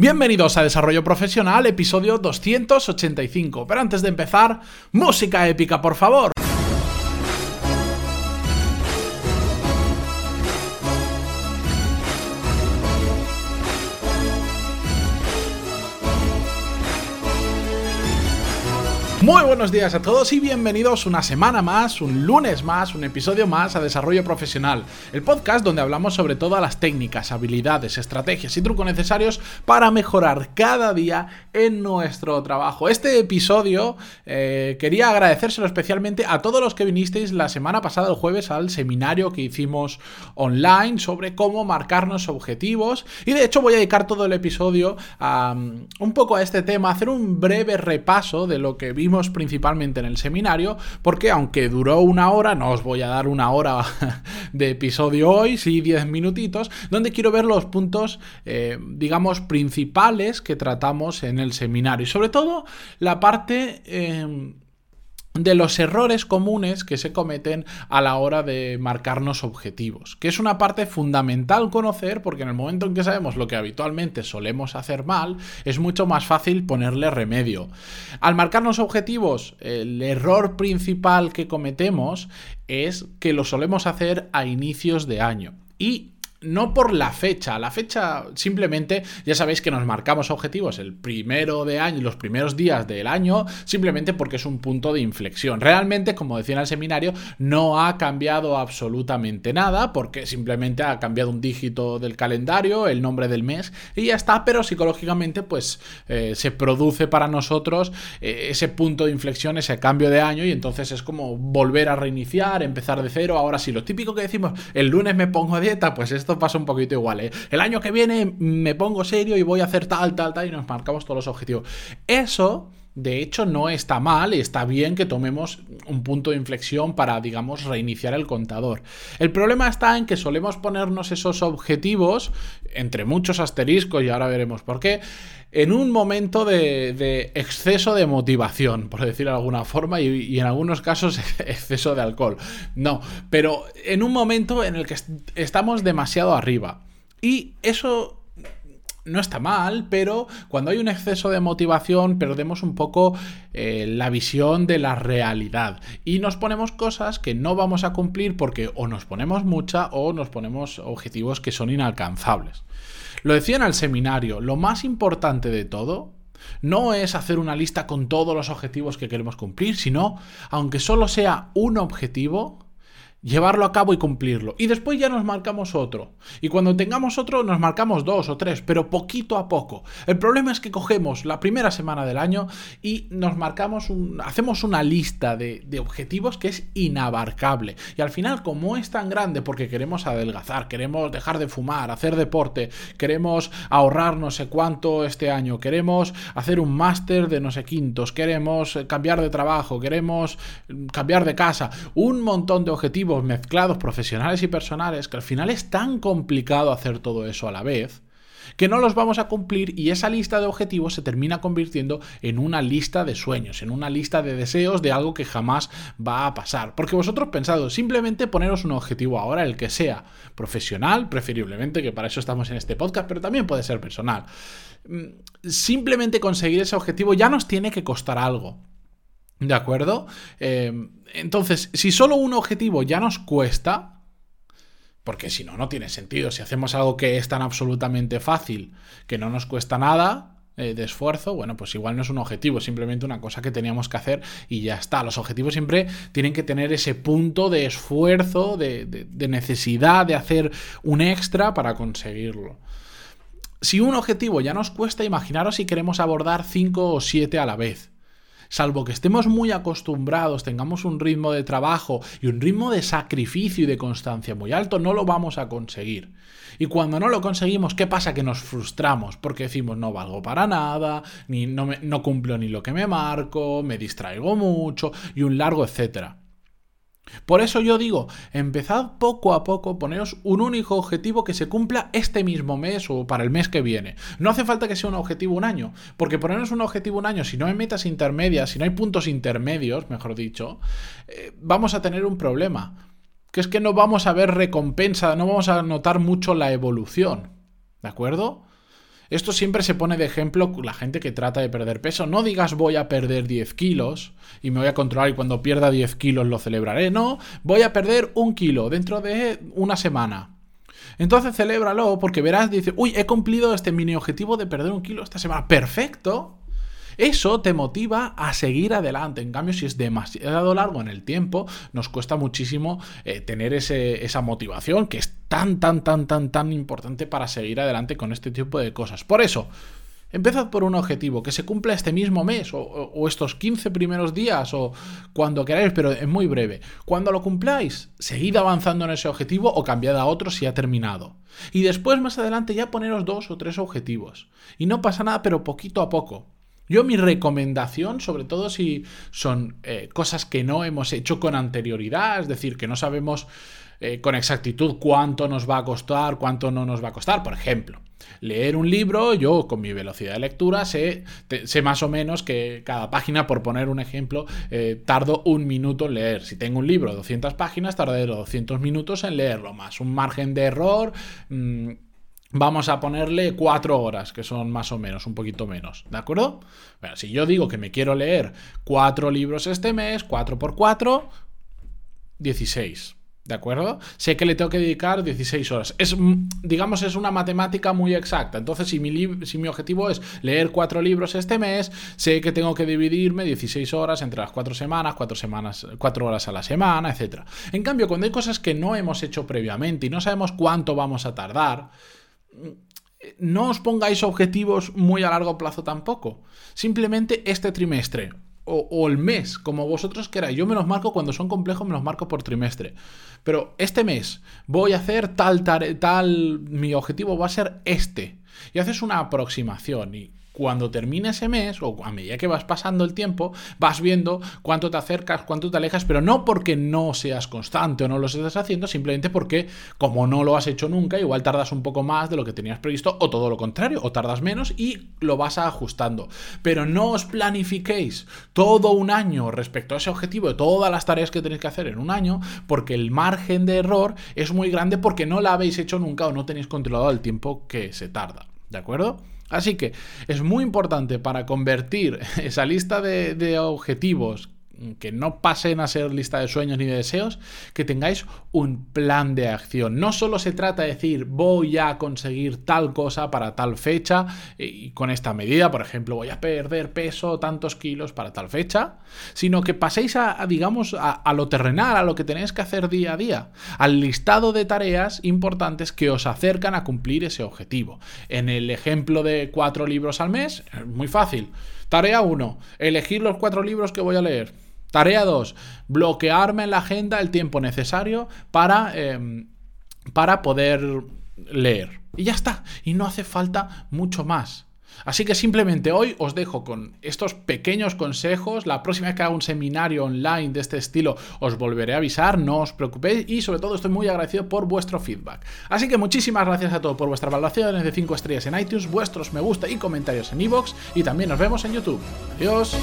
Bienvenidos a Desarrollo Profesional, episodio 285. Pero antes de empezar, música épica, por favor. Muy buenos días a todos y bienvenidos una semana más, un lunes más, un episodio más a Desarrollo Profesional, el podcast donde hablamos sobre todas las técnicas, habilidades, estrategias y trucos necesarios para mejorar cada día en nuestro trabajo. Este episodio eh, quería agradecérselo especialmente a todos los que vinisteis la semana pasada, el jueves, al seminario que hicimos online sobre cómo marcarnos objetivos y de hecho voy a dedicar todo el episodio a, un poco a este tema, hacer un breve repaso de lo que vimos principalmente en el seminario, porque aunque duró una hora, no os voy a dar una hora de episodio hoy, sí 10 minutitos, donde quiero ver los puntos, eh, digamos, principales que tratamos en el seminario. Y sobre todo la parte... Eh, de los errores comunes que se cometen a la hora de marcarnos objetivos, que es una parte fundamental conocer porque en el momento en que sabemos lo que habitualmente solemos hacer mal, es mucho más fácil ponerle remedio. Al marcarnos objetivos, el error principal que cometemos es que lo solemos hacer a inicios de año. Y no por la fecha, la fecha simplemente, ya sabéis que nos marcamos objetivos el primero de año, los primeros días del año, simplemente porque es un punto de inflexión. Realmente, como decía en el seminario, no ha cambiado absolutamente nada, porque simplemente ha cambiado un dígito del calendario, el nombre del mes, y ya está, pero psicológicamente, pues eh, se produce para nosotros eh, ese punto de inflexión, ese cambio de año, y entonces es como volver a reiniciar, empezar de cero. Ahora sí, lo típico que decimos, el lunes me pongo a dieta, pues esto esto pasa un poquito igual, ¿eh? El año que viene me pongo serio y voy a hacer tal, tal, tal y nos marcamos todos los objetivos. Eso... De hecho, no está mal y está bien que tomemos un punto de inflexión para, digamos, reiniciar el contador. El problema está en que solemos ponernos esos objetivos, entre muchos asteriscos, y ahora veremos por qué, en un momento de, exceso de motivación, por decirlo de alguna forma, y, en algunos casos exceso de alcohol. No, pero en un momento en el que estamos demasiado arriba. Y eso no está mal, pero cuando hay un exceso de motivación perdemos un poco eh, la visión de la realidad y nos ponemos cosas que no vamos a cumplir porque o nos ponemos mucha o nos ponemos objetivos que son inalcanzables. Lo decía en el seminario, lo más importante de todo no es hacer una lista con todos los objetivos que queremos cumplir, sino, aunque solo sea un objetivo, llevarlo a cabo y cumplirlo. Y después ya nos marcamos otro. Y cuando tengamos otro nos marcamos dos o tres, pero poquito a poco. El problema es que cogemos la primera semana del año y nos marcamos un, hacemos una lista de, de objetivos que es inabarcable. Y al final, como es tan grande porque queremos adelgazar, queremos dejar de fumar, hacer deporte, queremos ahorrar no sé cuánto este año, queremos hacer un máster de no sé quintos, queremos cambiar de trabajo, queremos cambiar de casa, un montón de objetivos mezclados profesionales y personales que al final es tan complicado hacer todo eso a la vez que no los vamos a cumplir y esa lista de objetivos se termina convirtiendo en una lista de sueños, en una lista de deseos de algo que jamás va a pasar. Porque vosotros pensado, simplemente poneros un objetivo ahora, el que sea profesional, preferiblemente, que para eso estamos en este podcast, pero también puede ser personal. Mm, simplemente conseguir ese objetivo ya nos tiene que costar algo. ¿De acuerdo? Eh, entonces, si solo un objetivo ya nos cuesta, porque si no, no tiene sentido. Si hacemos algo que es tan absolutamente fácil, que no nos cuesta nada eh, de esfuerzo, bueno, pues igual no es un objetivo, simplemente una cosa que teníamos que hacer y ya está. Los objetivos siempre tienen que tener ese punto de esfuerzo, de, de necesidad de hacer un extra para conseguirlo. Si un objetivo ya nos cuesta, imaginaros si queremos abordar 5 o 7 a la vez salvo que estemos muy acostumbrados, tengamos un ritmo de trabajo y un ritmo de sacrificio y de constancia muy alto, no lo vamos a conseguir. Y cuando no lo conseguimos, ¿qué pasa? Que nos frustramos porque decimos no valgo para nada, ni no, me, no cumplo ni lo que me marco, me distraigo mucho y un largo etcétera. Por eso yo digo, empezad poco a poco, poneros un único objetivo que se cumpla este mismo mes o para el mes que viene. No hace falta que sea un objetivo un año, porque ponernos un objetivo un año, si no hay metas intermedias, si no hay puntos intermedios, mejor dicho, eh, vamos a tener un problema. Que es que no vamos a ver recompensa, no vamos a notar mucho la evolución. ¿De acuerdo? Esto siempre se pone de ejemplo la gente que trata de perder peso. No digas voy a perder 10 kilos y me voy a controlar y cuando pierda 10 kilos lo celebraré. No, voy a perder un kilo dentro de una semana. Entonces celébralo porque verás, dice, uy, he cumplido este mini objetivo de perder un kilo esta semana. Perfecto. Eso te motiva a seguir adelante. En cambio, si es demasiado largo en el tiempo, nos cuesta muchísimo eh, tener esa motivación que es tan, tan, tan, tan, tan importante para seguir adelante con este tipo de cosas. Por eso, Empezad por un objetivo que se cumpla este mismo mes o, estos 15 primeros días o cuando queráis, pero es muy breve. Cuando lo cumpláis, seguid avanzando en ese objetivo o cambiad a otro si ha terminado. Y después, más adelante, ya poneros dos o tres objetivos. Y no pasa nada, pero poquito a poco. Yo mi recomendación, sobre todo si son eh, cosas que no hemos hecho con anterioridad, es decir, que no sabemos eh, con exactitud cuánto nos va a costar, cuánto no nos va a costar. Por ejemplo, leer un libro, yo con mi velocidad de lectura sé, sé más o menos que cada página, por poner un ejemplo, eh, tardo un minuto en leer. Si tengo un libro de 200 páginas, tardaré 200 minutos en leerlo, más un margen de error. Mm, vamos a ponerle cuatro horas, que son más o menos, un poquito menos, ¿de acuerdo? Bueno, si yo digo que me quiero leer cuatro libros este mes, 4 por 4, 16. ¿De acuerdo? Sé que le tengo que dedicar 16 horas. Es, digamos, es una matemática muy exacta. Entonces, si mi, si mi objetivo es leer cuatro libros este mes, sé que tengo que dividirme 16 horas entre las cuatro semanas, cuatro semanas, cuatro horas a la semana, etc. En cambio, cuando hay cosas que no hemos hecho previamente y no sabemos cuánto vamos a tardar, no os pongáis objetivos muy a largo plazo tampoco. Simplemente este trimestre o, el mes, como vosotros queráis. Yo me los marco cuando son complejos, me los marco por trimestre. Pero este mes voy a hacer tal, tal, tal, mi objetivo va a ser este. Y haces una aproximación y cuando termine ese mes, o a medida que vas pasando el tiempo, vas viendo cuánto te acercas, cuánto te alejas, pero no porque no seas constante o no lo estés haciendo, simplemente porque como no lo has hecho nunca, igual tardas un poco más de lo que tenías previsto, o todo lo contrario, o tardas menos y lo vas ajustando. Pero no os planifiquéis todo un año respecto a ese objetivo de todas las tareas que tenéis que hacer en un año, porque el margen de error es muy grande porque no la habéis hecho nunca o no tenéis controlado el tiempo que se tarda. ¿De acuerdo? Así que es muy importante para convertir esa lista de, objetivos que no pasen a ser lista de sueños ni de deseos, que tengáis un plan de acción. No solo se trata de decir voy a conseguir tal cosa para tal fecha y con esta medida, por ejemplo, voy a perder peso tantos kilos para tal fecha, sino que paséis a, digamos, a, lo terrenal, a lo que tenéis que hacer día a día, al listado de tareas importantes que os acercan a cumplir ese objetivo. En el ejemplo de cuatro libros al mes, muy fácil. Tarea 1, elegir los cuatro libros que voy a leer. Tarea 2. Bloquearme en la agenda el tiempo necesario para, em, para poder leer. Y ya está. Y no hace falta mucho más. Así que simplemente hoy os dejo con estos pequeños consejos. La próxima vez que haga un seminario online de este estilo os volveré a avisar, no os preocupéis y sobre todo estoy muy agradecido por vuestro feedback. Así que muchísimas gracias a todos por vuestras valoraciones de 5 estrellas en iTunes, vuestros me gusta y comentarios en iVoox y también nos vemos en YouTube. Adiós.